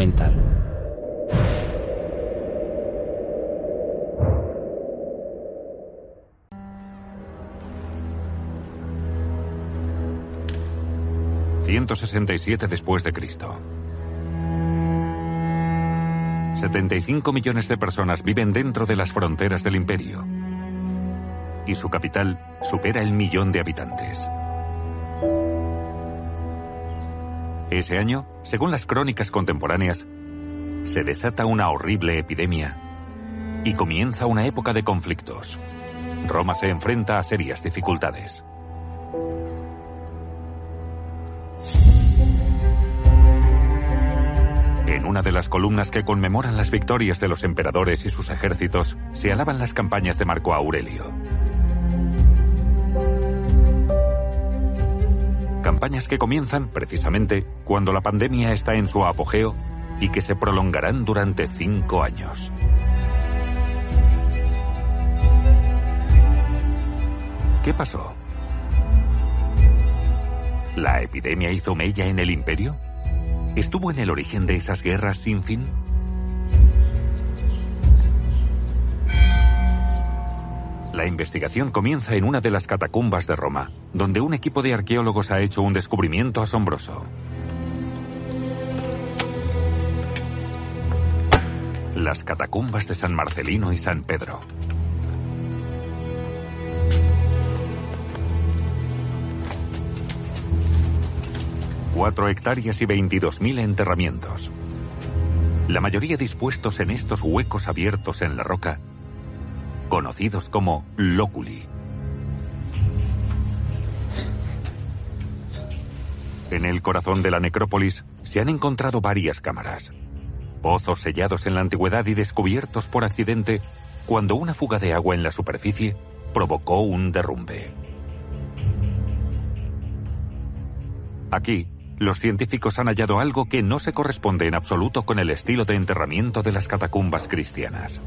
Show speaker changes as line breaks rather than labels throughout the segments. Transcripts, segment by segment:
documental.
...167 después de Cristo. 75 millones de personas viven dentro de las fronteras del imperio. Y su capital supera el millón de habitantes. Ese año, según las crónicas contemporáneas, se desata una horrible epidemia y comienza una época de conflictos. Roma se enfrenta a serias dificultades. En una de las columnas que conmemoran las victorias de los emperadores y sus ejércitos, se alaban las campañas de Marco Aurelio. Campañas que comienzan, precisamente, cuando la pandemia está en su apogeo y que se prolongarán durante cinco años. ¿Qué pasó? ¿La epidemia hizo mella en el imperio? ¿Estuvo en el origen de esas guerras sin fin? La investigación comienza en una de las catacumbas de Roma, donde un equipo de arqueólogos ha hecho un descubrimiento asombroso. Las catacumbas de San Marcelino y San Pedro. Cuatro hectáreas y 22.000 enterramientos. La mayoría dispuestos en estos huecos abiertos en la roca, conocidos como lóculi. En el corazón de la necrópolis se han encontrado varias cámaras, pozos sellados en la antigüedad y descubiertos por accidente cuando una fuga de agua en la superficie provocó un derrumbe. Aquí, los científicos han hallado algo que no se corresponde en absoluto con el estilo de enterramiento de las catacumbas cristianas.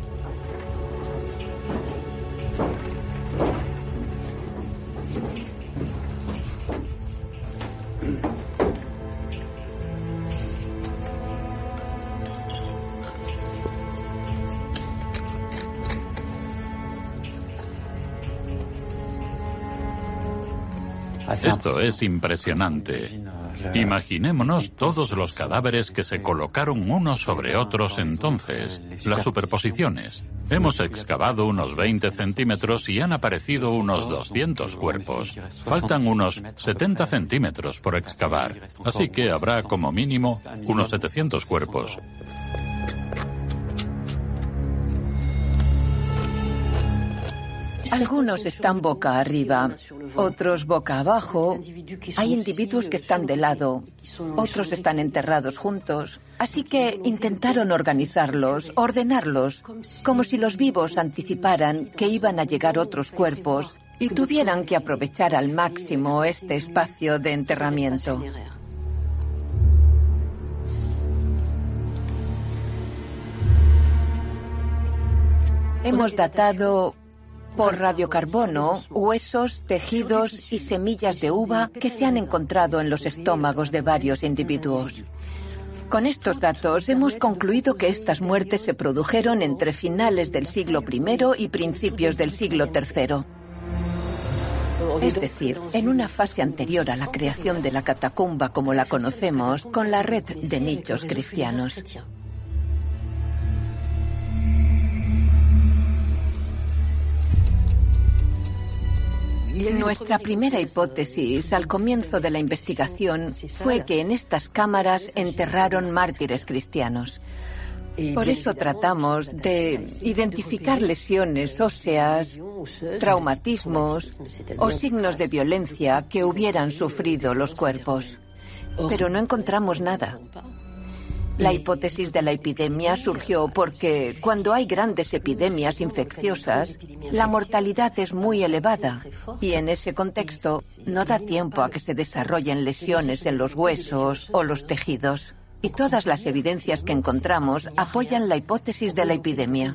Esto es impresionante. Imaginémonos todos los cadáveres que se colocaron unos sobre otros entonces, las superposiciones. Hemos excavado unos 20 centímetros y han aparecido unos 200 cuerpos. Faltan unos 70 centímetros por excavar, así que habrá como mínimo unos 700 cuerpos.
Algunos están boca arriba, otros boca abajo. Hay individuos que están de lado, otros están enterrados juntos. Así que intentaron organizarlos, ordenarlos, como si los vivos anticiparan que iban a llegar otros cuerpos y tuvieran que aprovechar al máximo este espacio de enterramiento. Hemos datado por radiocarbono huesos, tejidos y semillas de uva que se han encontrado en los estómagos de varios individuos. Con estos datos hemos concluido que estas muertes se produjeron entre finales del siglo I y principios del siglo III. Es decir, en una fase anterior a la creación de la catacumba como la conocemos, con la red de nichos cristianos. Nuestra primera hipótesis al comienzo de la investigación fue que en estas cámaras enterraron mártires cristianos. Por eso tratamos de identificar lesiones óseas, traumatismos o signos de violencia que hubieran sufrido los cuerpos. Pero no encontramos nada. La hipótesis de la epidemia surgió porque cuando hay grandes epidemias infecciosas, la mortalidad es muy elevada y en ese contexto no da tiempo a que se desarrollen lesiones en los huesos o los tejidos. Y todas las evidencias que encontramos apoyan la hipótesis de la epidemia.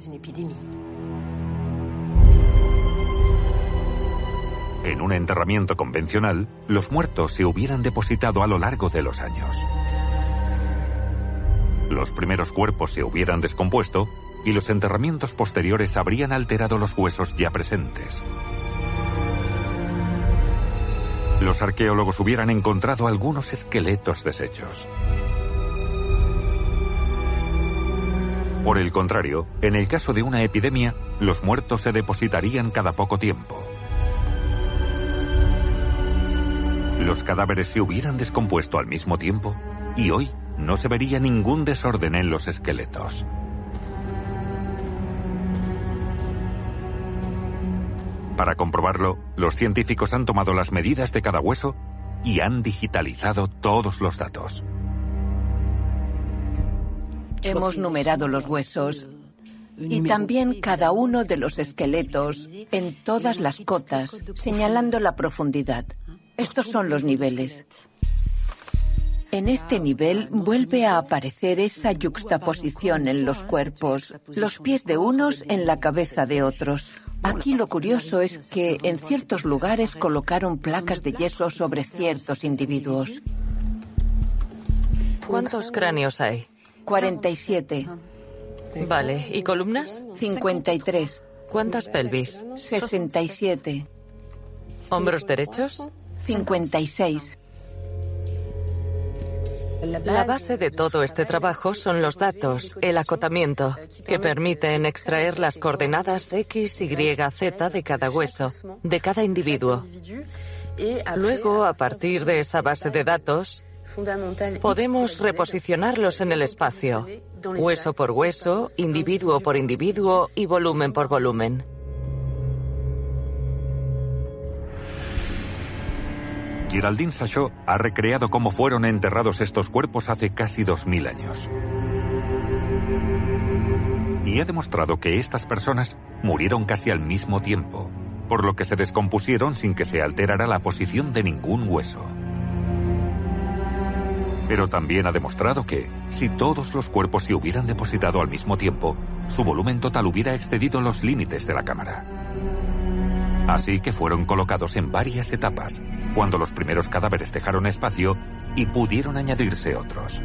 En un enterramiento convencional, los muertos se hubieran depositado a lo largo de los años. Los primeros cuerpos se hubieran descompuesto y los enterramientos posteriores habrían alterado los huesos ya presentes. Los arqueólogos hubieran encontrado algunos esqueletos deshechos. Por el contrario, en el caso de una epidemia, los muertos se depositarían cada poco tiempo. Los cadáveres se hubieran descompuesto al mismo tiempo y hoy no se vería ningún desorden en los esqueletos. Para comprobarlo, los científicos han tomado las medidas de cada hueso y han digitalizado todos los datos.
Hemos numerado los huesos y también cada uno de los esqueletos en todas las cotas, señalando la profundidad. Estos son los niveles. En este nivel vuelve a aparecer esa yuxtaposición en los cuerpos, los pies de unos en la cabeza de otros. Aquí lo curioso es que en ciertos lugares colocaron placas de yeso sobre ciertos individuos.
¿Cuántos cráneos hay?
47.
Vale, ¿y columnas?
53.
¿Cuántas pelvis?
67.
¿Hombros derechos?
56.
La base de todo este trabajo son los datos, el acotamiento, que permiten extraer las coordenadas X, Y, Z de cada hueso, de cada individuo. Luego, a partir de esa base de datos, podemos reposicionarlos en el espacio, hueso por hueso, individuo por individuo y volumen por volumen.
Giraldine Sachot ha recreado cómo fueron enterrados estos cuerpos hace casi 2.000 años. Y ha demostrado que estas personas murieron casi al mismo tiempo, por lo que se descompusieron sin que se alterara la posición de ningún hueso. Pero también ha demostrado que, si todos los cuerpos se hubieran depositado al mismo tiempo, su volumen total hubiera excedido los límites de la cámara. Así que fueron colocados en varias etapas, cuando los primeros cadáveres dejaron espacio y pudieron añadirse otros.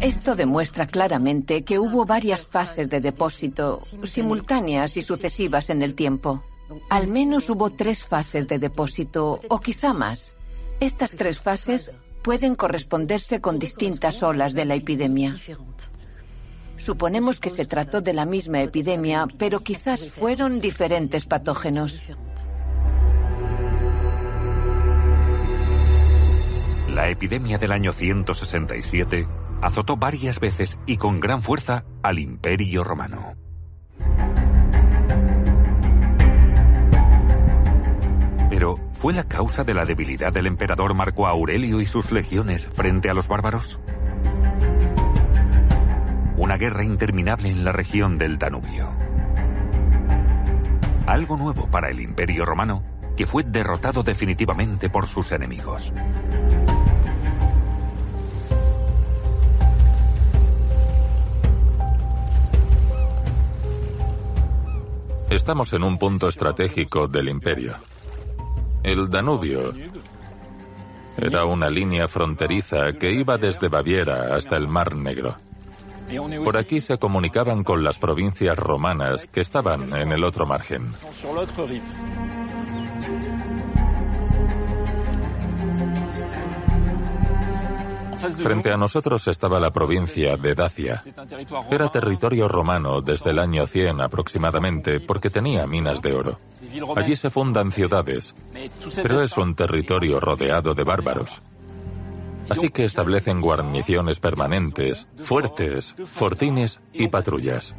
Esto demuestra claramente que hubo varias fases de depósito, simultáneas y sucesivas en el tiempo. Al menos hubo tres fases de depósito, o quizá más. Estas tres fases pueden corresponderse con distintas olas de la epidemia. Suponemos que se trató de la misma epidemia, pero quizás fueron diferentes patógenos.
La epidemia del año 167 azotó varias veces y con gran fuerza al Imperio Romano. ¿Fue la causa de la debilidad del emperador Marco Aurelio y sus legiones frente a los bárbaros? una guerra interminable en la región del Danubio. Algo nuevo para el Imperio Romano, que fue derrotado definitivamente por sus enemigos.
Estamos en un punto estratégico del imperio. El Danubio era una línea fronteriza que iba desde Baviera hasta el Mar Negro. Por aquí se comunicaban con las provincias romanas que estaban en el otro margen. Frente a nosotros estaba la provincia de Dacia. Era territorio romano desde el año 100 aproximadamente porque tenía minas de oro. Allí se fundan ciudades, pero es un territorio rodeado de bárbaros. Así que establecen guarniciones permanentes, fuertes, fortines y patrullas.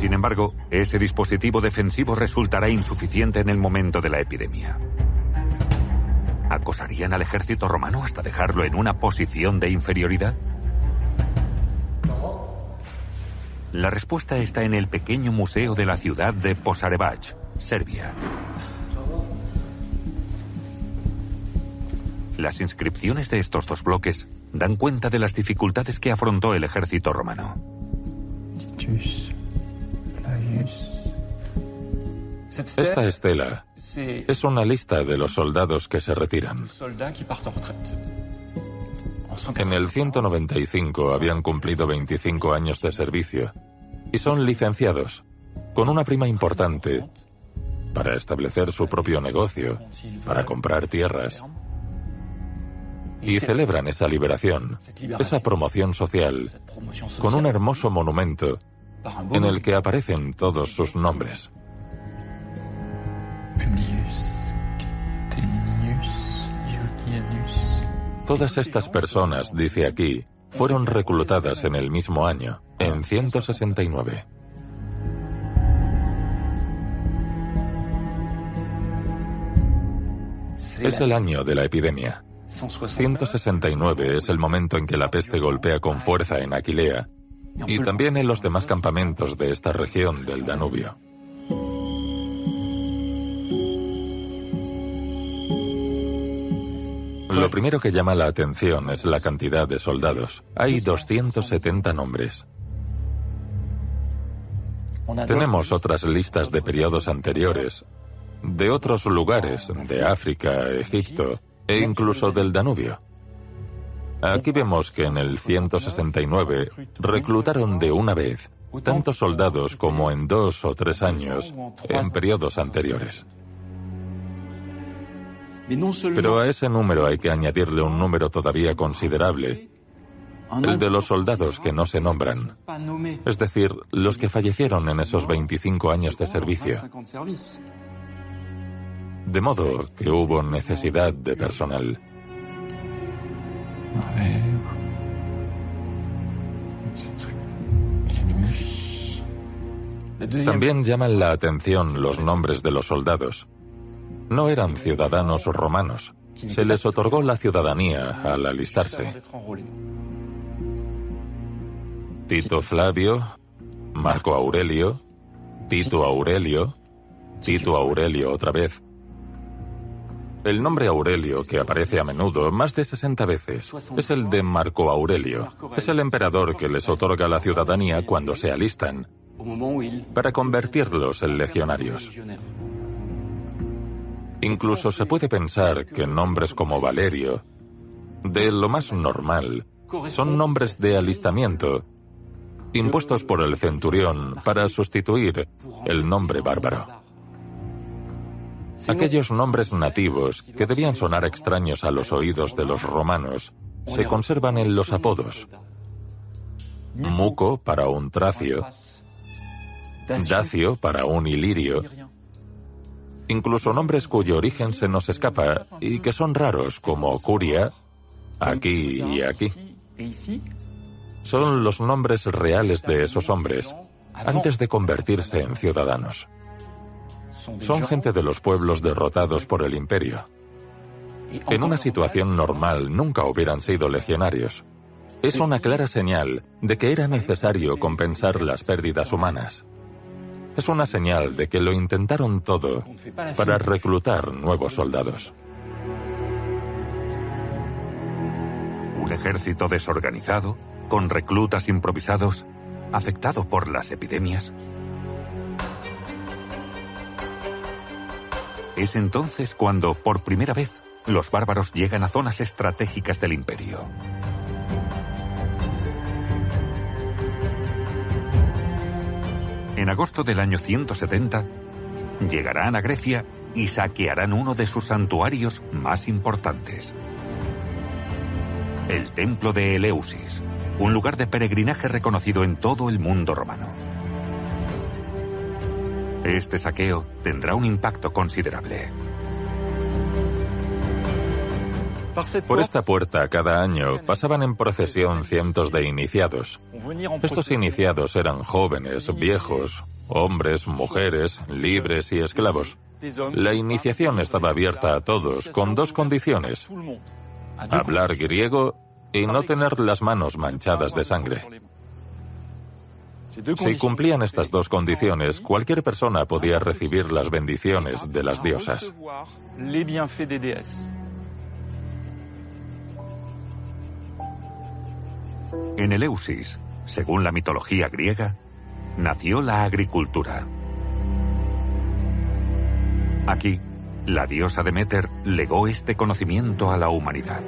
Sin embargo, ese dispositivo defensivo resultará insuficiente en el momento de la epidemia. ¿Acosarían al ejército romano hasta dejarlo en una posición de inferioridad? La respuesta está en el pequeño museo de la ciudad de Posarevac, Serbia. Las inscripciones de estos dos bloques dan cuenta de las dificultades que afrontó el ejército romano.
Esta estela es una lista de los soldados que se retiran. En el 195 habían cumplido 25 años de servicio y son licenciados con una prima importante para establecer su propio negocio, para comprar tierras. Y celebran esa liberación, esa promoción social, con un hermoso monumento en el que aparecen todos sus nombres. Todas estas personas, dice aquí, fueron reclutadas en el mismo año, en 169. Es el año de la epidemia. 169 es el momento en que la peste golpea con fuerza en Aquilea y también en los demás campamentos de esta región del Danubio. Lo primero que llama la atención es la cantidad de soldados. Hay 270 nombres. Tenemos otras listas de periodos anteriores, de otros lugares, de África, Egipto e incluso del Danubio. Aquí vemos que en el 169 reclutaron de una vez tantos soldados como en dos o tres años en periodos anteriores. Pero a ese número hay que añadirle un número todavía considerable, el de los soldados que no se nombran, es decir, los que fallecieron en esos 25 años de servicio. De modo que hubo necesidad de personal. También llaman la atención los nombres de los soldados. No eran ciudadanos romanos. Se les otorgó la ciudadanía al alistarse. Tito Flavio, Marco Aurelio, Tito Aurelio, Tito Aurelio otra vez. El nombre Aurelio, que aparece a menudo, más de 60 veces, es el de Marco Aurelio. Es el emperador que les otorga la ciudadanía cuando se alistan, para convertirlos en legionarios. Incluso se puede pensar que nombres como Valerio, de lo más normal, son nombres de alistamiento, impuestos por el centurión para sustituir el nombre bárbaro. Aquellos nombres nativos que debían sonar extraños a los oídos de los romanos se conservan en los apodos. Muco para un tracio, Dacio para un ilirio, incluso nombres cuyo origen se nos escapa y que son raros, como Curia, aquí y aquí. Son los nombres reales de esos hombres antes de convertirse en ciudadanos. Son gente de los pueblos derrotados por el imperio. En una situación normal nunca hubieran sido legionarios. Es una clara señal de que era necesario compensar las pérdidas humanas es una señal de que lo intentaron todo para reclutar nuevos soldados.
Un ejército desorganizado, con reclutas improvisados, afectado por las epidemias. Es entonces cuando, por primera vez, los bárbaros llegan a zonas estratégicas del imperio. En agosto del año 170, llegarán a Grecia y saquearán uno de sus santuarios más importantes. El templo de Eleusis, un lugar de peregrinaje reconocido en todo el mundo romano. Este saqueo tendrá un impacto considerable.
Por esta puerta cada año pasaban en procesión cientos de iniciados. Estos iniciados eran jóvenes, viejos, hombres, mujeres, libres y esclavos. La iniciación estaba abierta a todos con dos condiciones. Hablar griego y no tener las manos manchadas de sangre. Si cumplían estas dos condiciones, cualquier persona podía recibir las bendiciones de las diosas.
En Eleusis, según la mitología griega, nació la agricultura. Aquí, la diosa Demeter legó este conocimiento a la humanidad.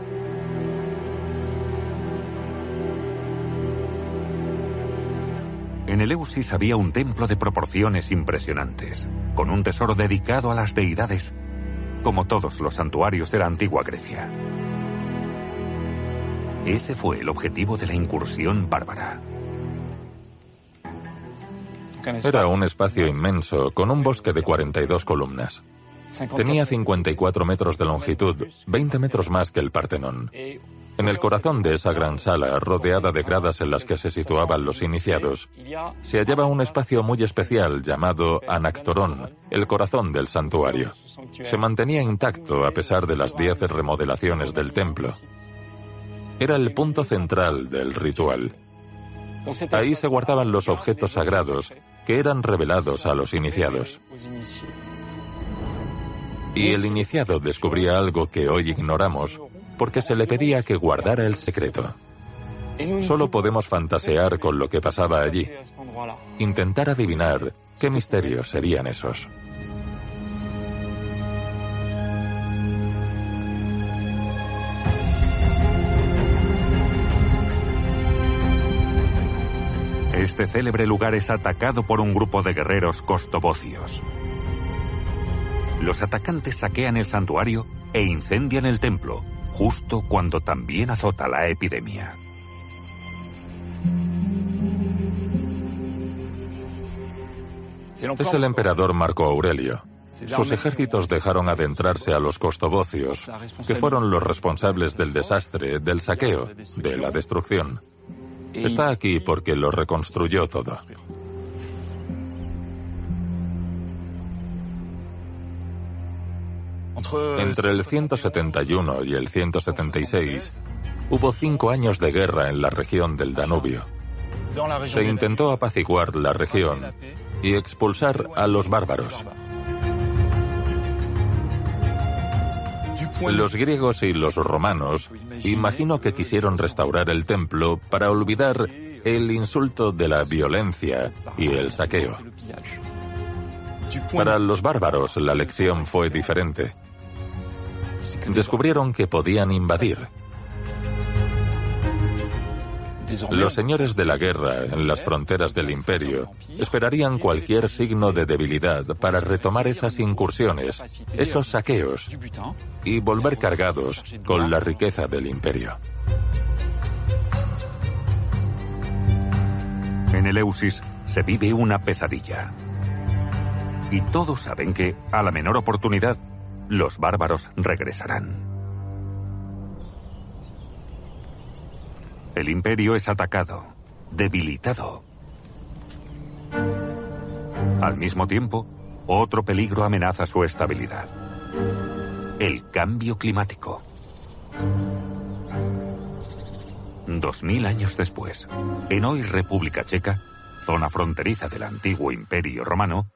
En Eleusis había un templo de proporciones impresionantes, con un tesoro dedicado a las deidades, como todos los santuarios de la antigua Grecia. Ese fue el objetivo de la incursión bárbara.
Era un espacio inmenso, con un bosque de 42 columnas. Tenía 54 metros de longitud, 20 metros más que el Partenón. En el corazón de esa gran sala, rodeada de gradas en las que se situaban los iniciados, se hallaba un espacio muy especial llamado Anactorón, el corazón del santuario. Se mantenía intacto a pesar de las diez remodelaciones del templo. Era el punto central del ritual. Ahí se guardaban los objetos sagrados que eran revelados a los iniciados. Y el iniciado descubría algo que hoy ignoramos porque se le pedía que guardara el secreto. Solo podemos fantasear con lo que pasaba allí, intentar adivinar qué misterios serían esos.
Este célebre lugar es atacado por un grupo de guerreros costobocios. Los atacantes saquean el santuario e incendian el templo, justo cuando también azota la epidemia.
Es el emperador Marco Aurelio. Sus ejércitos dejaron adentrarse a los costobocios, que fueron los responsables del desastre, del saqueo, de la destrucción. Está aquí porque lo reconstruyó todo. Entre el 171 y el 176 hubo cinco años de guerra en la región del Danubio. Se intentó apaciguar la región y expulsar a los bárbaros. Los griegos y los romanos imagino que quisieron restaurar el templo para olvidar el insulto de la violencia y el saqueo. Para los bárbaros la lección fue diferente descubrieron que podían invadir. Los señores de la guerra en las fronteras del imperio esperarían cualquier signo de debilidad para retomar esas incursiones, esos saqueos y volver cargados con la riqueza del imperio.
En Eleusis se vive una pesadilla. Y todos saben que, a la menor oportunidad, los bárbaros regresarán. El imperio es atacado, debilitado. Al mismo tiempo, otro peligro amenaza su estabilidad. El cambio climático. Dos mil años después, en hoy República Checa, zona fronteriza del antiguo imperio romano,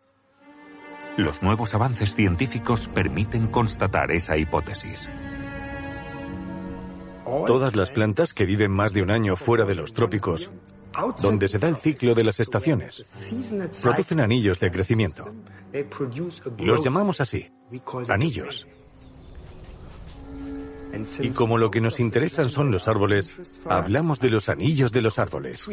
los nuevos avances científicos permiten constatar esa hipótesis.
Todas las plantas que viven más de un año fuera de los trópicos, donde se da el ciclo de las estaciones, producen anillos de crecimiento. Los llamamos así, anillos. Y como lo que nos interesan son los árboles, hablamos de los anillos de los árboles.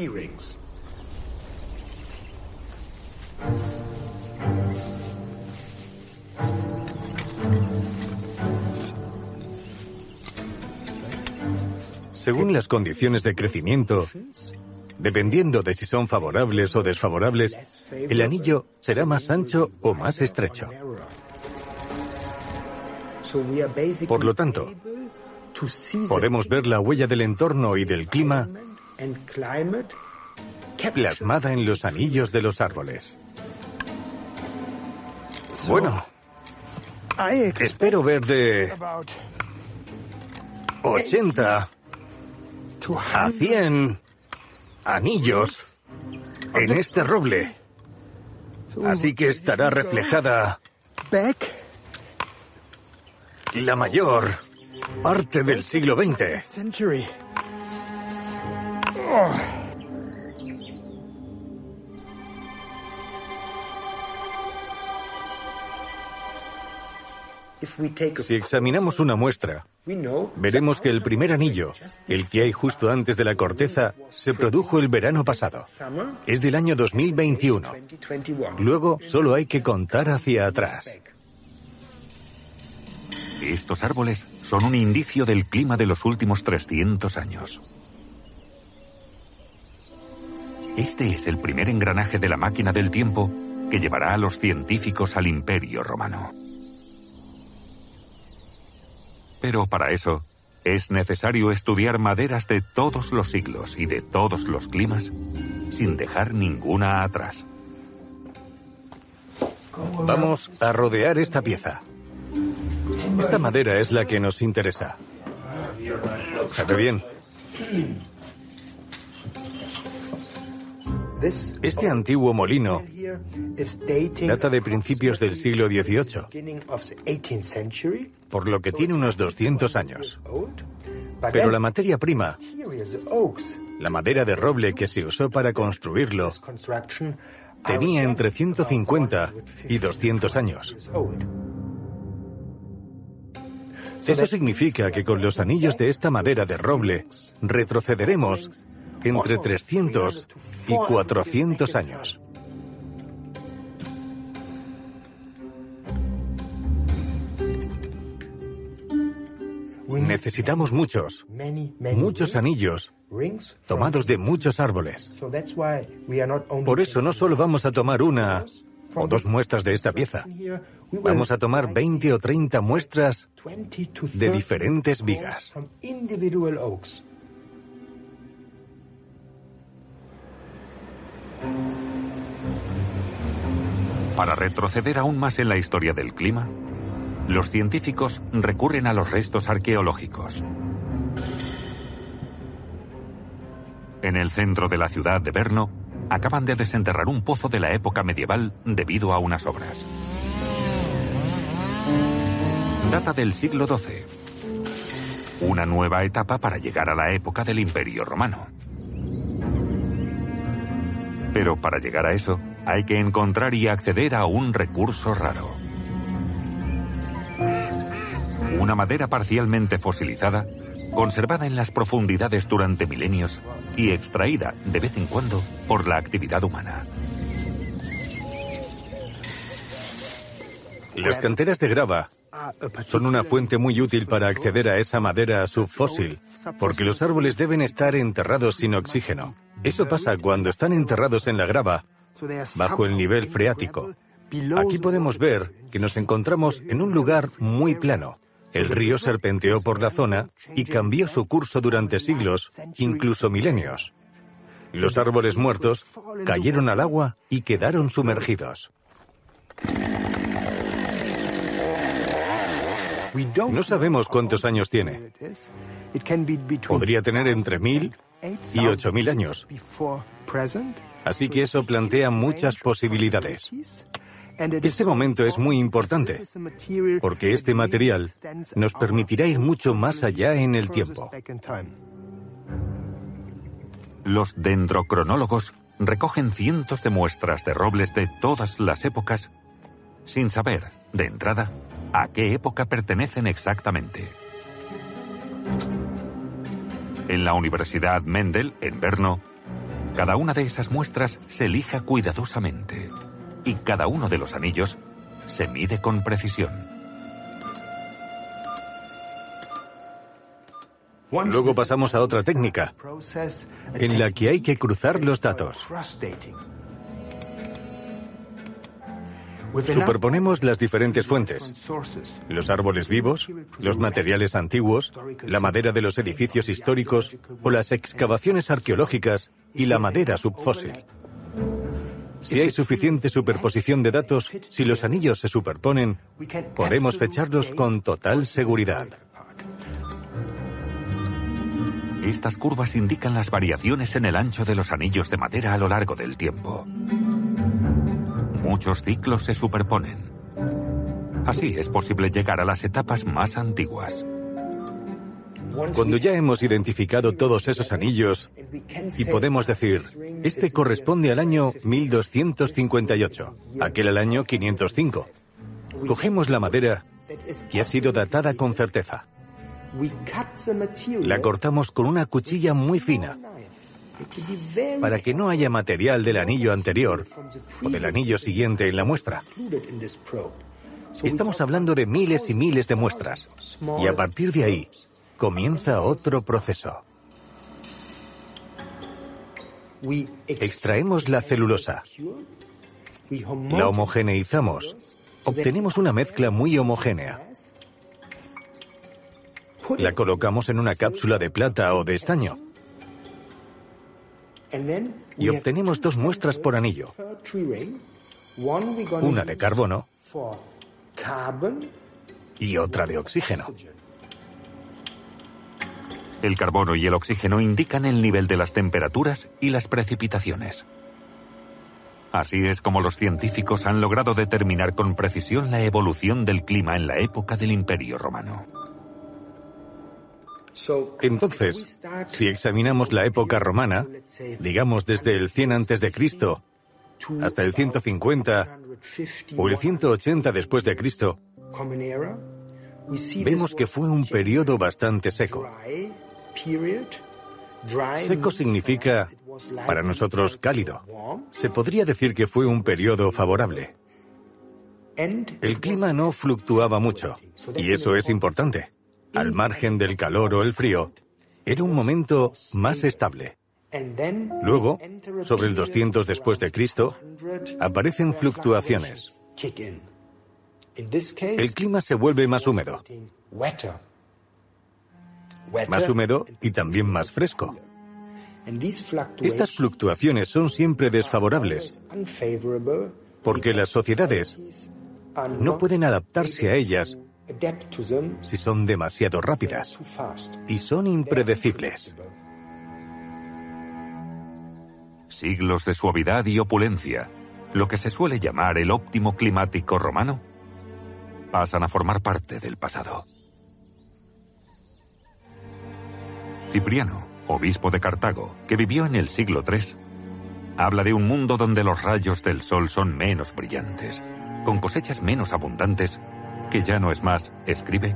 Según las condiciones de crecimiento, dependiendo de si son favorables o desfavorables, el anillo será más ancho o más estrecho. Por lo tanto, podemos ver la huella del entorno y del clima plasmada en los anillos de los árboles. Bueno, espero ver de 80 a 100 anillos en este roble. Así que estará reflejada la mayor Arte del siglo XX. Si examinamos una muestra, veremos que el primer anillo, el que hay justo antes de la corteza, se produjo el verano pasado. Es del año 2021. Luego solo hay que contar hacia atrás.
Estos árboles son un indicio del clima de los últimos 300 años. Este es el primer engranaje de la máquina del tiempo que llevará a los científicos al imperio romano. Pero para eso es necesario estudiar maderas de todos los siglos y de todos los climas sin dejar ninguna atrás.
Vamos a rodear esta pieza. Esta madera es la que nos interesa. ¿Sabe bien? Este antiguo molino data de principios del siglo XVIII, por lo que tiene unos 200 años. Pero la materia prima, la madera de roble que se usó para construirlo, tenía entre 150 y 200 años. Eso significa que con los anillos de esta madera de roble retrocederemos entre 300 y 400 años. Necesitamos muchos, muchos anillos tomados de muchos árboles. Por eso no solo vamos a tomar una o dos muestras de esta pieza. Vamos a tomar 20 o 30 muestras de diferentes vigas.
Para retroceder aún más en la historia del clima, los científicos recurren a los restos arqueológicos. En el centro de la ciudad de Brno, acaban de desenterrar un pozo de la época medieval debido a unas obras. Data del siglo XII. Una nueva etapa para llegar a la época del Imperio Romano. Pero para llegar a eso, hay que encontrar y acceder a un recurso raro. Una madera parcialmente fosilizada, conservada en las profundidades durante milenios y extraída de vez en cuando por la actividad humana.
Las canteras de grava son una fuente muy útil para acceder a esa madera subfósil, porque los árboles deben estar enterrados sin oxígeno. Eso pasa cuando están enterrados en la grava, bajo el nivel freático. Aquí podemos ver que nos encontramos en un lugar muy plano. El río serpenteó por la zona y cambió su curso durante siglos, incluso milenios. Los árboles muertos cayeron al agua y quedaron sumergidos. No sabemos cuántos años tiene. Podría tener entre mil y ocho mil años. Así que eso plantea muchas posibilidades. Este momento es muy importante, porque este material nos permitirá ir mucho más allá en el tiempo.
Los dendrocronólogos recogen cientos de muestras de robles de todas las épocas sin saber, de entrada, a qué época pertenecen exactamente. En la Universidad Mendel, en Brno, cada una de esas muestras se elija cuidadosamente y cada uno de los anillos se mide con precisión.
Luego pasamos a otra técnica, en la que hay que cruzar los datos. Superponemos las diferentes fuentes, los árboles vivos, los materiales antiguos, la madera de los edificios históricos o las excavaciones arqueológicas y la madera subfósil. Si hay suficiente superposición de datos, si los anillos se superponen, podemos fecharlos con total seguridad.
Estas curvas indican las variaciones en el ancho de los anillos de madera a lo largo del tiempo. Muchos ciclos se superponen. Así es posible llegar a las etapas más antiguas.
Cuando ya hemos identificado todos esos anillos y podemos decir, este corresponde al año 1258, aquel al año 505, cogemos la madera que ha sido datada con certeza. La cortamos con una cuchilla muy fina para que no haya material del anillo anterior o del anillo siguiente en la muestra. Estamos hablando de miles y miles de muestras y a partir de ahí comienza otro proceso. Extraemos la celulosa, la homogeneizamos, obtenemos una mezcla muy homogénea. La colocamos en una cápsula de plata o de estaño y obtenemos dos muestras por anillo, una de carbono y otra de oxígeno.
El carbono y el oxígeno indican el nivel de las temperaturas y las precipitaciones. Así es como los científicos han logrado determinar con precisión la evolución del clima en la época del Imperio Romano.
Entonces, si examinamos la época romana, digamos desde el 100 antes de Cristo hasta el 150 o el 180 después de Cristo, vemos que fue un periodo bastante seco. Seco significa, para nosotros, cálido. Se podría decir que fue un periodo favorable. El clima no fluctuaba mucho, y eso es importante. Al margen del calor o el frío, era un momento más estable. Luego, sobre el 200 después de Cristo, aparecen fluctuaciones. El clima se vuelve más húmedo. Más húmedo y también más fresco. Estas fluctuaciones son siempre desfavorables porque las sociedades no pueden adaptarse a ellas si son demasiado rápidas y son impredecibles.
Siglos de suavidad y opulencia, lo que se suele llamar el óptimo climático romano, pasan a formar parte del pasado. Cipriano, obispo de Cartago, que vivió en el siglo III, habla de un mundo donde los rayos del sol son menos brillantes, con cosechas menos abundantes que ya no es más, escribe,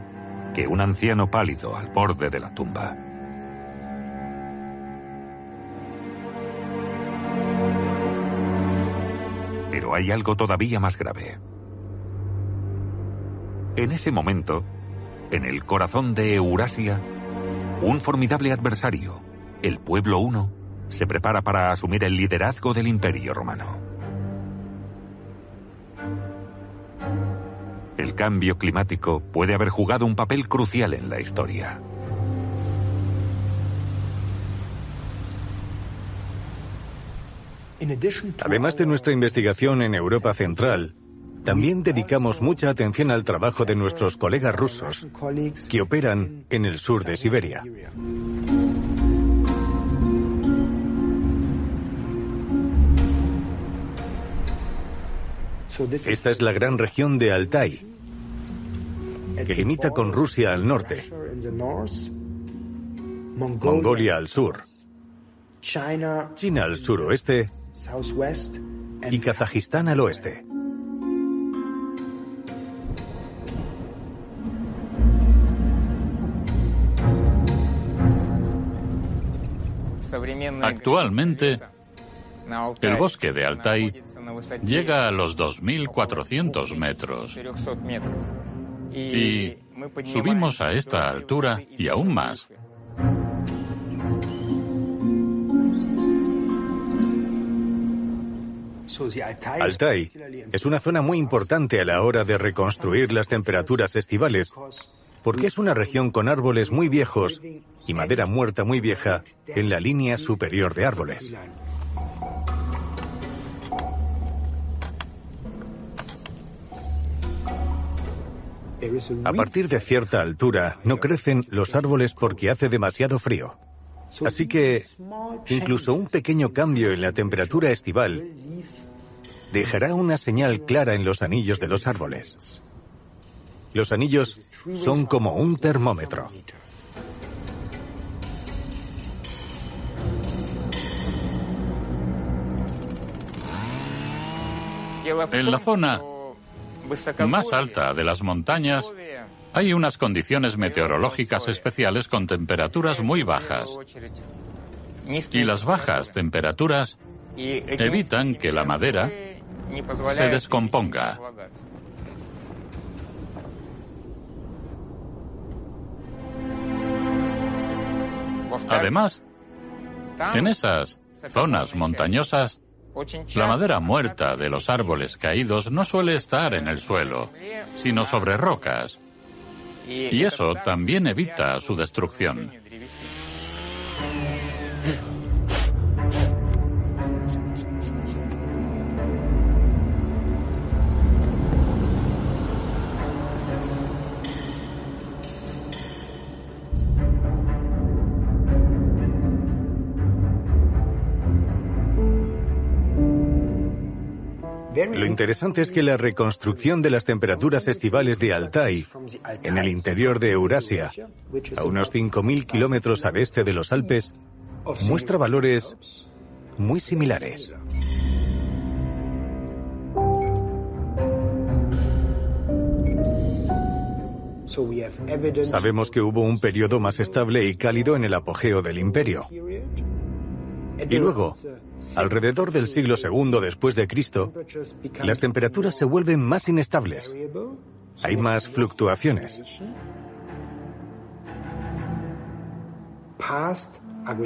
que un anciano pálido al borde de la tumba. Pero hay algo todavía más grave. En ese momento, en el corazón de Eurasia, un formidable adversario, el pueblo uno, se prepara para asumir el liderazgo del imperio romano. El cambio climático puede haber jugado un papel crucial en la historia.
Además de nuestra investigación en Europa Central, también dedicamos mucha atención al trabajo de nuestros colegas rusos que operan en el sur de Siberia. Esta es la gran región de Altai, que limita con Rusia al norte, Mongolia al sur, China al suroeste y Kazajistán al oeste.
Actualmente, el bosque de Altai llega a los 2.400 metros. Y subimos a esta altura y aún más.
Altai es una zona muy importante a la hora de reconstruir las temperaturas estivales, porque es una región con árboles muy viejos y madera muerta muy vieja en la línea superior de árboles. A partir de cierta altura no crecen los árboles porque hace demasiado frío. Así que incluso un pequeño cambio en la temperatura estival dejará una señal clara en los anillos de los árboles. Los anillos son como un termómetro.
En la zona más alta de las montañas Hay unas condiciones meteorológicas especiales con temperaturas muy bajas. Y las bajas temperaturas evitan que la madera se descomponga. Además, en esas zonas montañosas, la madera muerta de los árboles caídos no suele estar en el suelo, sino sobre rocas. Y eso también evita su destrucción.
Interesante es que la reconstrucción de las temperaturas estivales de Altai, en el interior de Eurasia, a unos 5.000 kilómetros al este de los Alpes, muestra valores muy similares. Sabemos que hubo un periodo más estable y cálido en el apogeo del imperio. Y luego, alrededor del siglo II después de Cristo, las temperaturas se vuelven más inestables. Hay más fluctuaciones.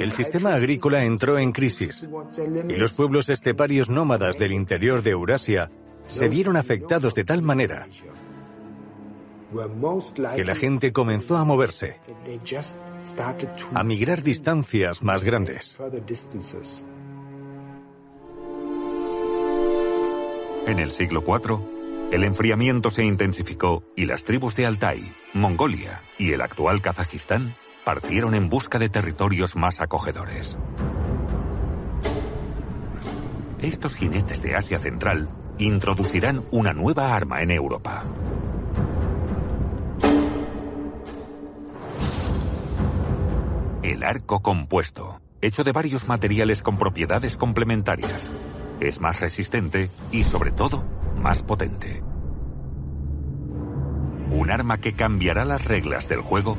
El sistema agrícola entró en crisis y los pueblos esteparios nómadas del interior de Eurasia se vieron afectados de tal manera que la gente comenzó a moverse, a migrar distancias más grandes.
En el siglo IV, el enfriamiento se intensificó y las tribus de Altai, Mongolia y el actual Kazajistán partieron en busca de territorios más acogedores. Estos jinetes de Asia Central introducirán una nueva arma en Europa. El arco compuesto, hecho de varios materiales con propiedades complementarias. Es más resistente y, sobre todo, más potente. Un arma que cambiará las reglas del juego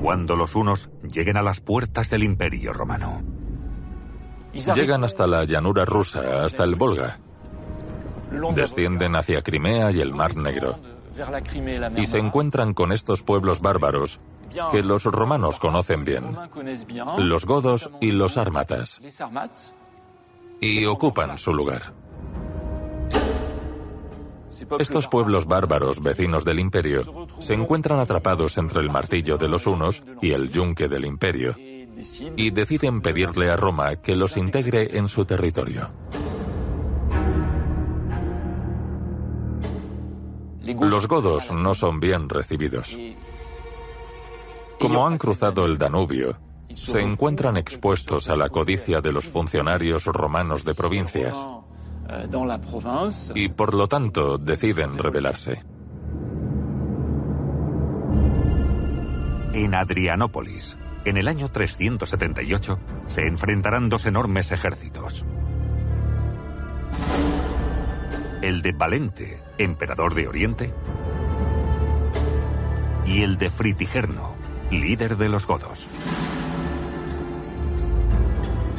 cuando los unos lleguen a las puertas del Imperio Romano.
Llegan hasta la llanura rusa, hasta el Volga. Descienden hacia Crimea y el Mar Negro y se encuentran con estos pueblos bárbaros que los romanos conocen bien, los godos y los ármatas, y ocupan su lugar. Estos pueblos bárbaros vecinos del imperio se encuentran atrapados entre el martillo de los unos y el yunque del imperio y deciden pedirle a Roma que los integre en su territorio. Los godos no son bien recibidos. Como han cruzado el Danubio, se encuentran expuestos a la codicia de los funcionarios romanos de provincias. y por lo tanto deciden rebelarse.
En Adrianópolis, en el año 378, se enfrentarán dos enormes ejércitos el de Valente, emperador de Oriente, y el de Fritigerno, líder de los godos.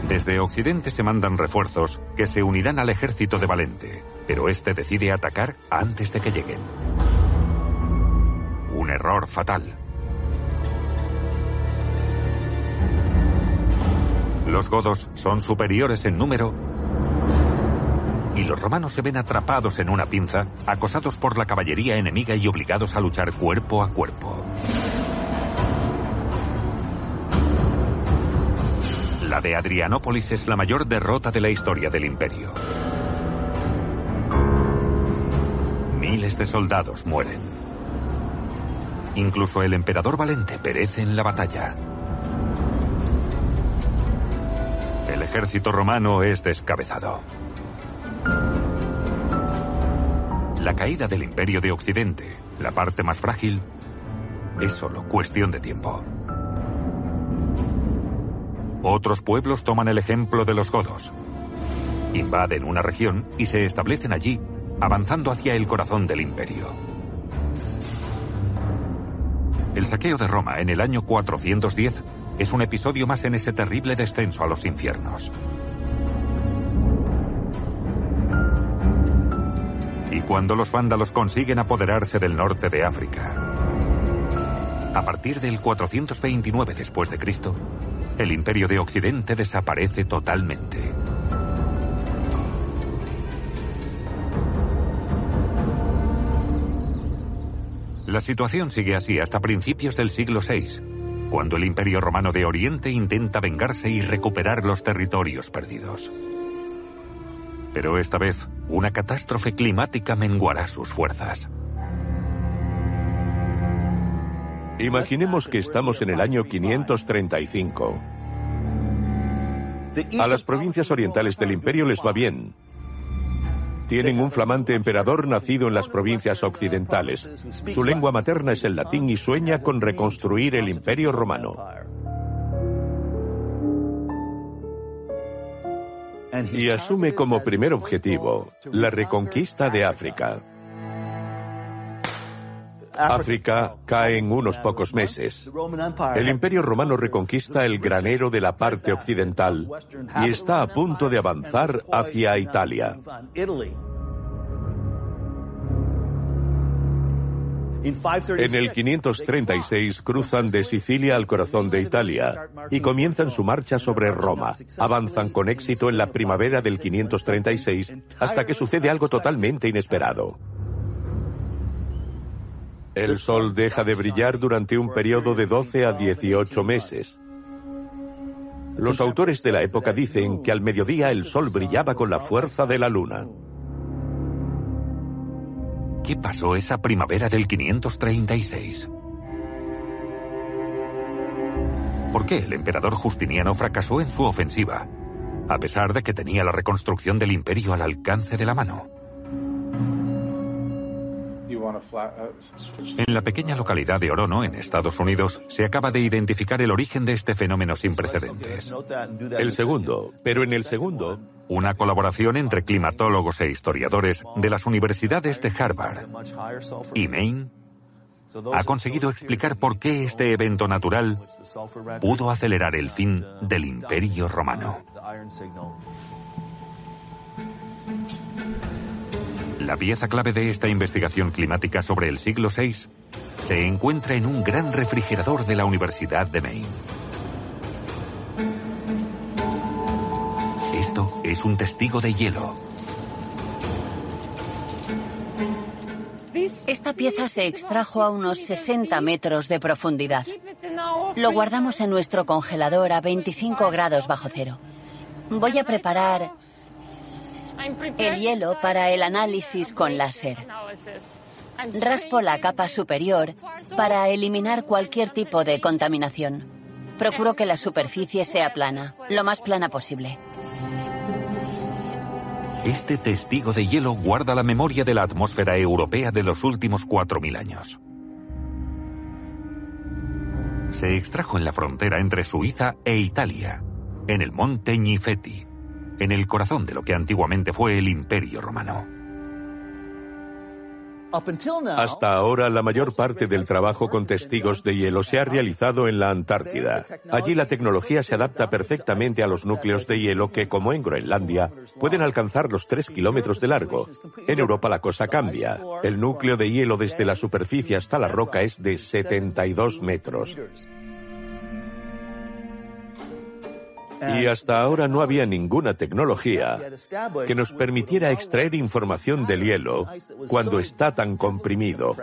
Desde Occidente se mandan refuerzos que se unirán al ejército de Valente, pero este decide atacar antes de que lleguen. Un error fatal. Los godos son superiores en número y los romanos se ven atrapados en una pinza, acosados por la caballería enemiga y obligados a luchar cuerpo a cuerpo. La de Adrianópolis es la mayor derrota de la historia del imperio. Miles de soldados mueren. Incluso el emperador Valente perece en la batalla. El ejército romano es descabezado. La caída del imperio de Occidente, la parte más frágil, es solo cuestión de tiempo. Otros pueblos toman el ejemplo de los godos. Invaden una región y se establecen allí avanzando hacia el corazón del imperio. El saqueo de Roma en el año 410 es un episodio más en ese terrible descenso a los infiernos. Y cuando los vándalos consiguen apoderarse del norte de África, a partir del 429 después de Cristo, el imperio de Occidente desaparece totalmente. La situación sigue así hasta principios del siglo VI, cuando el Imperio Romano de Oriente intenta vengarse y recuperar los territorios perdidos. Pero esta vez, una catástrofe climática menguará sus fuerzas.
Imaginemos que estamos en el año 535. A las provincias orientales del imperio les va bien, tienen un flamante emperador nacido en las provincias occidentales. Su lengua materna es el latín y sueña con reconstruir el imperio romano. Y asume como primer objetivo la reconquista de África. África cae en unos pocos meses. El imperio romano reconquista el granero de la parte occidental y está a punto de avanzar hacia Italia. En el 536 cruzan de Sicilia al corazón de Italia y comienzan su marcha sobre Roma. Avanzan con éxito en la primavera del 536 hasta que sucede algo totalmente inesperado. El sol deja de brillar durante un periodo de 12 a 18 meses. Los autores de la época dicen que al mediodía el sol brillaba con la fuerza de la luna.
¿Qué pasó esa primavera del 536? ¿Por qué el emperador Justiniano fracasó en su ofensiva, a pesar de que tenía la reconstrucción del imperio al alcance de la mano? En la pequeña localidad de Orono, en Estados Unidos, se acaba de identificar el origen de este fenómeno sin precedentes.
El segundo, pero en el segundo...
Una colaboración entre climatólogos e historiadores de las universidades de Harvard y Maine ha conseguido explicar por qué este evento natural pudo acelerar el fin del Imperio Romano. La pieza clave de esta investigación climática sobre el siglo VI se encuentra en un gran refrigerador de la Universidad de Maine. Esto es un testigo de hielo.
Esta pieza se extrajo a unos 60 metros de profundidad. Lo guardamos en nuestro congelador a 25 grados bajo cero. Voy a preparar el hielo para el análisis con láser. Raspo la capa superior para eliminar cualquier tipo de contaminación. Procuro que la superficie sea plana, lo más plana posible.
Este testigo de hielo guarda la memoria de la atmósfera europea de los últimos 4.000 años. Se extrajo en la frontera entre Suiza e Italia, en el monte Gnifeti en el corazón de lo que antiguamente fue el Imperio Romano.
Hasta ahora, la mayor parte del trabajo con testigos de hielo se ha realizado en la Antártida. Allí la tecnología se adapta perfectamente a los núcleos de hielo que, como en Groenlandia, pueden alcanzar los 3 kilómetros de largo. En Europa la cosa cambia. El núcleo de hielo desde la superficie hasta la roca es de 72 metros. Y hasta ahora no había ninguna tecnología que nos permitiera extraer información del hielo cuando está tan comprimido.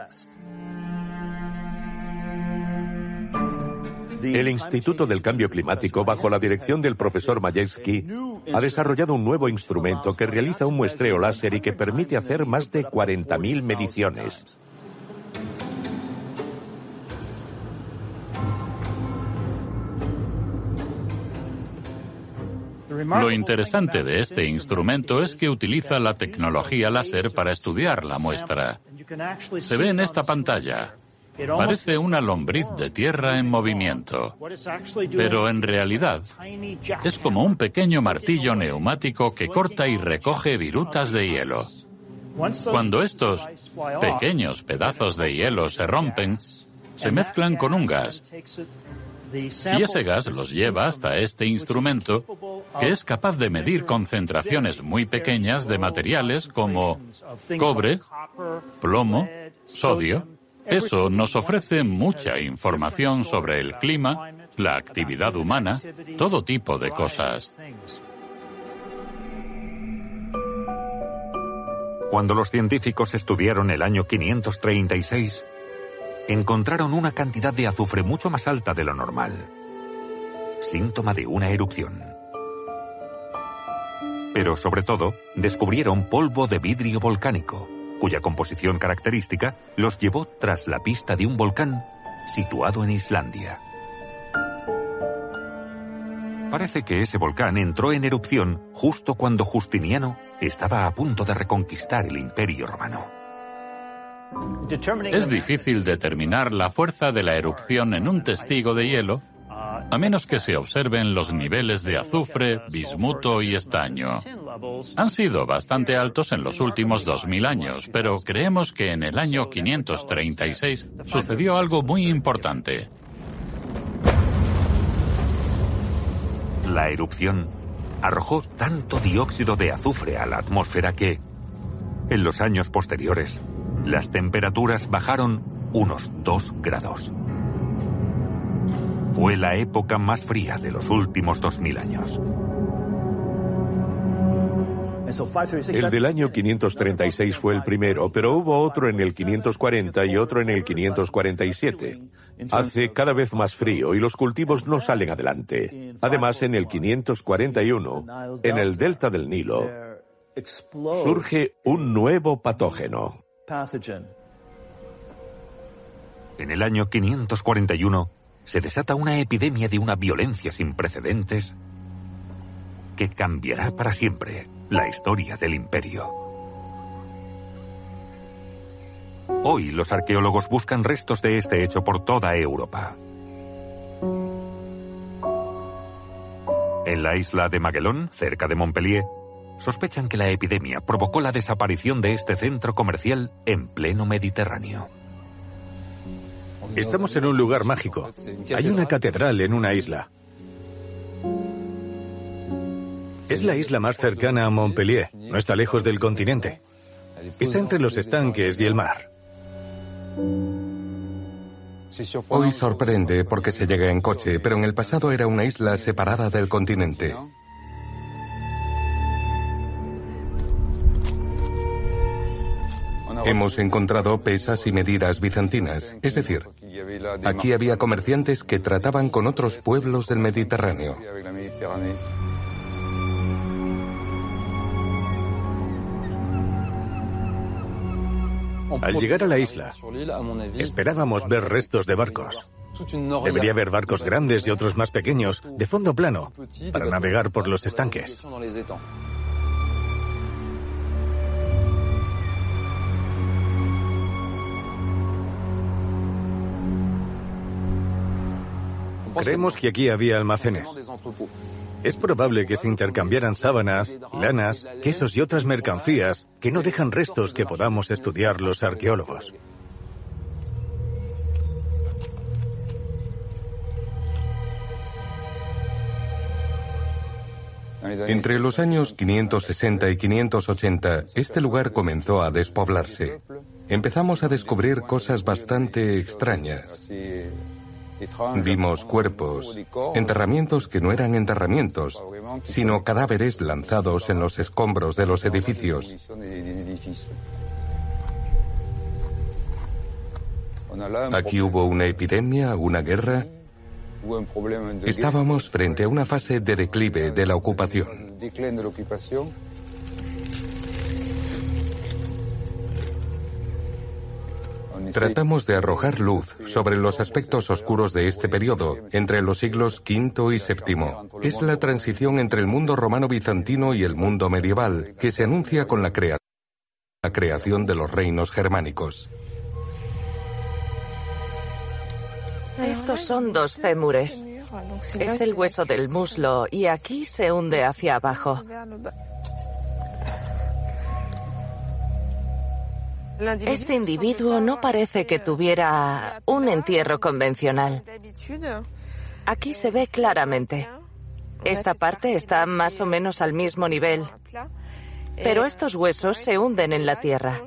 El Instituto del Cambio Climático, bajo la dirección del profesor Majewski, ha desarrollado un nuevo instrumento que realiza un muestreo láser y que permite hacer más de 40.000 mediciones.
Lo interesante de este instrumento es que utiliza la tecnología láser para estudiar la muestra. Se ve en esta pantalla. Parece una lombriz de tierra en movimiento, pero en realidad es como un pequeño martillo neumático que corta y recoge virutas de hielo.
Cuando estos pequeños pedazos de hielo se rompen, se mezclan con un gas. Y ese gas los lleva hasta este instrumento que es capaz de medir concentraciones muy pequeñas de materiales como cobre, plomo, sodio. Eso nos ofrece mucha información sobre el clima, la actividad humana, todo tipo de cosas.
Cuando los científicos estudiaron el año 536, encontraron una cantidad de azufre mucho más alta de lo normal, síntoma de una erupción. Pero sobre todo, descubrieron polvo de vidrio volcánico, cuya composición característica los llevó tras la pista de un volcán situado en Islandia. Parece que ese volcán entró en erupción justo cuando Justiniano estaba a punto de reconquistar el imperio romano.
Es difícil determinar la fuerza de la erupción en un testigo de hielo, a menos que se observen los niveles de azufre, bismuto y estaño. Han sido bastante altos en los últimos 2.000 años, pero creemos que en el año 536 sucedió algo muy importante.
La erupción arrojó tanto dióxido de azufre a la atmósfera que, en los años posteriores, las temperaturas bajaron unos 2 grados. Fue la época más fría de los últimos 2000 años.
El del año 536 fue el primero, pero hubo otro en el 540 y otro en el 547. Hace cada vez más frío y los cultivos no salen adelante. Además, en el 541, en el delta del Nilo, surge un nuevo patógeno.
En el año 541 se desata una epidemia de una violencia sin precedentes que cambiará para siempre la historia del imperio. Hoy los arqueólogos buscan restos de este hecho por toda Europa. En la isla de Maguelón, cerca de Montpellier, sospechan que la epidemia provocó la desaparición de este centro comercial en pleno Mediterráneo.
Estamos en un lugar mágico. Hay una catedral en una isla. Es la isla más cercana a Montpellier, no está lejos del continente. Está entre los estanques y el mar.
Hoy sorprende porque se llega en coche, pero en el pasado era una isla separada del continente. Hemos encontrado pesas y medidas bizantinas, es decir, aquí había comerciantes que trataban con otros pueblos del Mediterráneo.
Al llegar a la isla, esperábamos ver restos de barcos. Debería haber barcos grandes y otros más pequeños, de fondo plano, para navegar por los estanques. Creemos que aquí había almacenes. Es probable que se intercambiaran sábanas, lanas, quesos y otras mercancías que no dejan restos que podamos estudiar los arqueólogos.
Entre los años 560 y 580, este lugar comenzó a despoblarse. Empezamos a descubrir cosas bastante extrañas. Vimos cuerpos, enterramientos que no eran enterramientos, sino cadáveres lanzados en los escombros de los edificios. Aquí hubo una epidemia, una guerra. Estábamos frente a una fase de declive de la ocupación. Tratamos de arrojar luz sobre los aspectos oscuros de este periodo, entre los siglos V y VII. Es la transición entre el mundo romano bizantino y el mundo medieval, que se anuncia con la, la creación de los reinos germánicos.
Estos son dos fémures. Es el hueso del muslo y aquí se hunde hacia abajo. Este individuo no parece que tuviera un entierro convencional. Aquí se ve claramente. Esta parte está más o menos al mismo nivel, pero estos huesos se hunden en la tierra.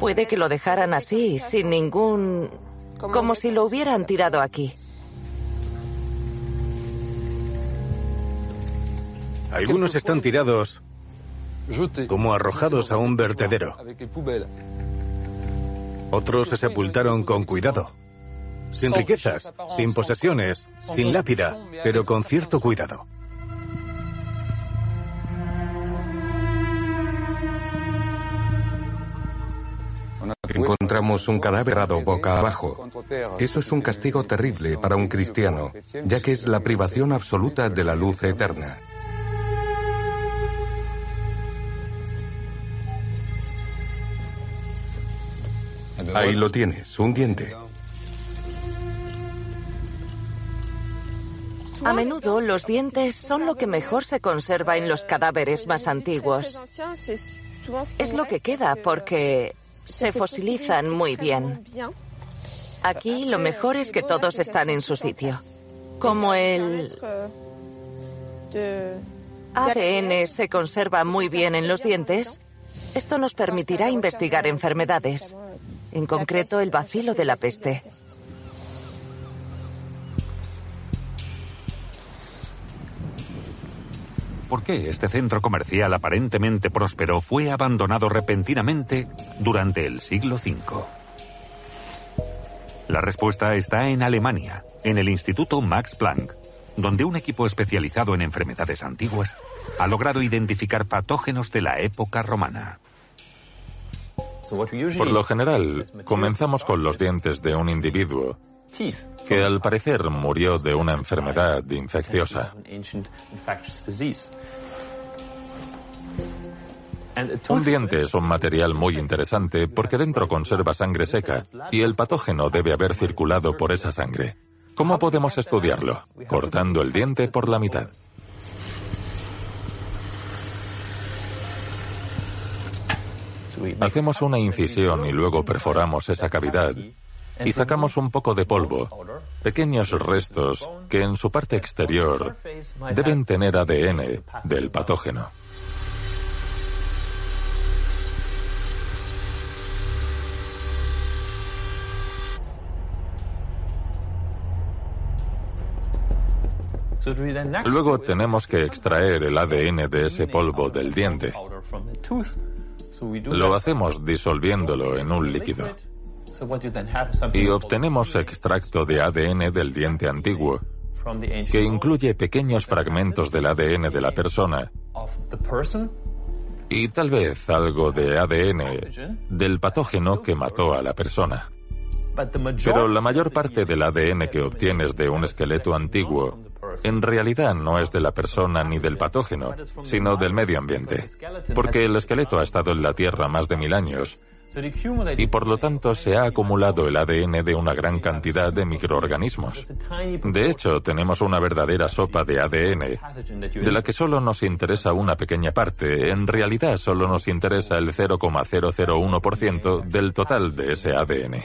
Puede que lo dejaran así, sin ningún... como si lo hubieran tirado aquí.
Algunos están tirados como arrojados a un vertedero. Otros se sepultaron con cuidado, sin riquezas, sin posesiones, sin lápida, pero con cierto cuidado.
Encontramos un cadáver dado boca abajo. Eso es un castigo terrible para un cristiano, ya que es la privación absoluta de la luz eterna. Ahí lo tienes, un diente.
A menudo los dientes son lo que mejor se conserva en los cadáveres más antiguos. Es lo que queda porque se fosilizan muy bien. Aquí lo mejor es que todos están en su sitio. Como el ADN se conserva muy bien en los dientes, esto nos permitirá investigar enfermedades en concreto el vacilo de la peste.
¿Por qué este centro comercial aparentemente próspero fue abandonado repentinamente durante el siglo V? La respuesta está en Alemania, en el Instituto Max Planck, donde un equipo especializado en enfermedades antiguas ha logrado identificar patógenos de la época romana.
Por lo general, comenzamos con los dientes de un individuo que al parecer murió de una enfermedad infecciosa. Un diente es un material muy interesante porque dentro conserva sangre seca y el patógeno debe haber circulado por esa sangre. ¿Cómo podemos estudiarlo? Cortando el diente por la mitad. Hacemos una incisión y luego perforamos esa cavidad y sacamos un poco de polvo, pequeños restos que en su parte exterior deben tener ADN del patógeno. Luego tenemos que extraer el ADN de ese polvo del diente lo hacemos disolviéndolo en un líquido. Y obtenemos extracto de ADN del diente antiguo, que incluye pequeños fragmentos del ADN de la persona. y tal vez algo de ADN del patógeno que mató a la persona. Pero la mayor parte del ADN que obtienes de un esqueleto antiguo en realidad no es de la persona ni del patógeno, sino del medio ambiente, porque el esqueleto ha estado en la Tierra más de mil años y por lo tanto se ha acumulado el ADN de una gran cantidad de microorganismos. De hecho, tenemos una verdadera sopa de ADN, de la que solo nos interesa una pequeña parte. En realidad solo nos interesa el 0,001% del total de ese ADN.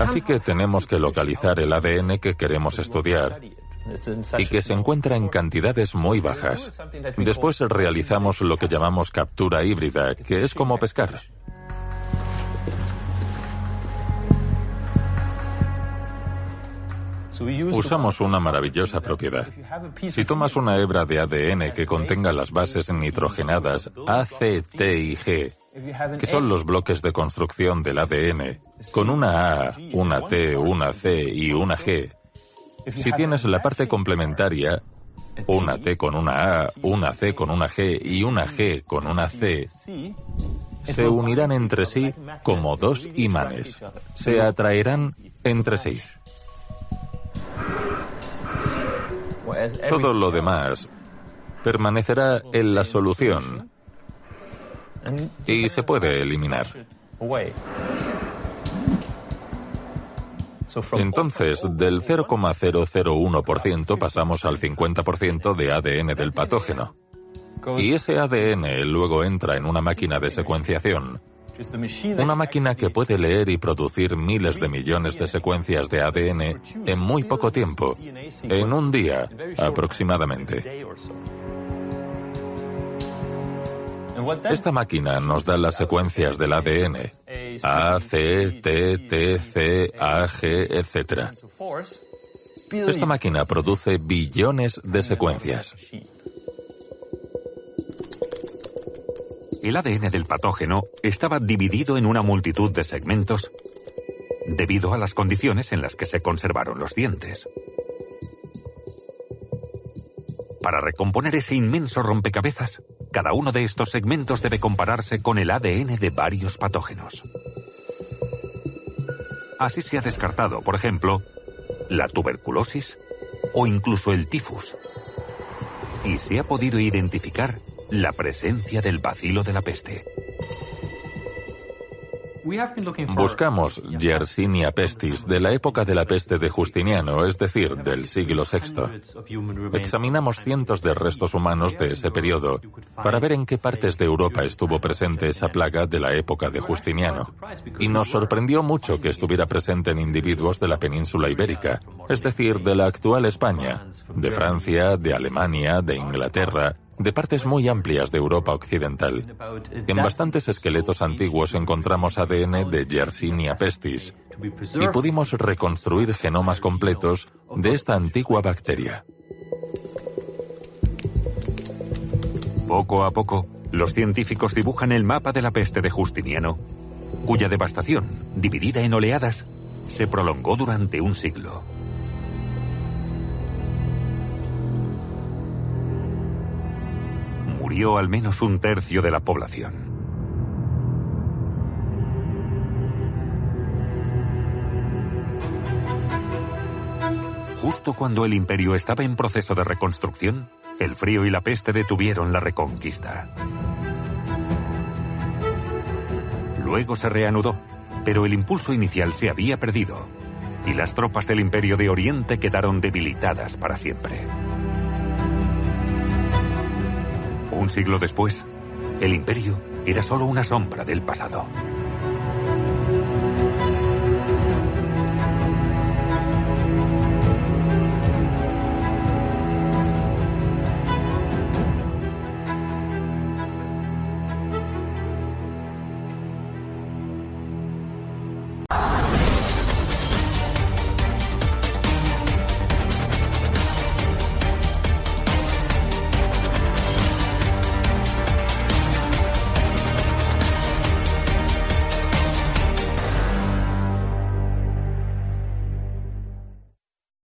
Así que tenemos que localizar el ADN que queremos estudiar y que se encuentra en cantidades muy bajas. Después realizamos lo que llamamos captura híbrida, que es como pescar. Usamos una maravillosa propiedad. Si tomas una hebra de ADN que contenga las bases nitrogenadas A, C, T y G, que son los bloques de construcción del ADN, con una A, una T, una C y una G. Si tienes la parte complementaria, una T con una A, una C con una G y una G con una C, se unirán entre sí como dos imanes. Se atraerán entre sí. Todo lo demás permanecerá en la solución y se puede eliminar. Entonces, del 0,001% pasamos al 50% de ADN del patógeno. Y ese ADN luego entra en una máquina de secuenciación. Una máquina que puede leer y producir miles de millones de secuencias de ADN en muy poco tiempo, en un día aproximadamente. Esta máquina nos da las secuencias del ADN, A, C, T, T, C, A, G, etc. Esta máquina produce billones de secuencias.
El ADN del patógeno estaba dividido en una multitud de segmentos debido a las condiciones en las que se conservaron los dientes. Para recomponer ese inmenso rompecabezas, cada uno de estos segmentos debe compararse con el ADN de varios patógenos. Así se ha descartado, por ejemplo, la tuberculosis o incluso el tifus. Y se ha podido identificar la presencia del bacilo de la peste.
Buscamos Yersinia pestis de la época de la peste de Justiniano, es decir, del siglo VI. Examinamos cientos de restos humanos de ese periodo para ver en qué partes de Europa estuvo presente esa plaga de la época de Justiniano. Y nos sorprendió mucho que estuviera presente en individuos de la península ibérica, es decir, de la actual España, de Francia, de Alemania, de Inglaterra, de partes muy amplias de Europa occidental. En bastantes esqueletos antiguos encontramos ADN de Yersinia pestis y pudimos reconstruir genomas completos de esta antigua bacteria.
Poco a poco, los científicos dibujan el mapa de la peste de Justiniano, cuya devastación, dividida en oleadas, se prolongó durante un siglo. Murió al menos un tercio de la población. Justo cuando el imperio estaba en proceso de reconstrucción, el frío y la peste detuvieron la reconquista. Luego se reanudó, pero el impulso inicial se había perdido, y las tropas del imperio de Oriente quedaron debilitadas para siempre. Un siglo después, el imperio era solo una sombra del pasado.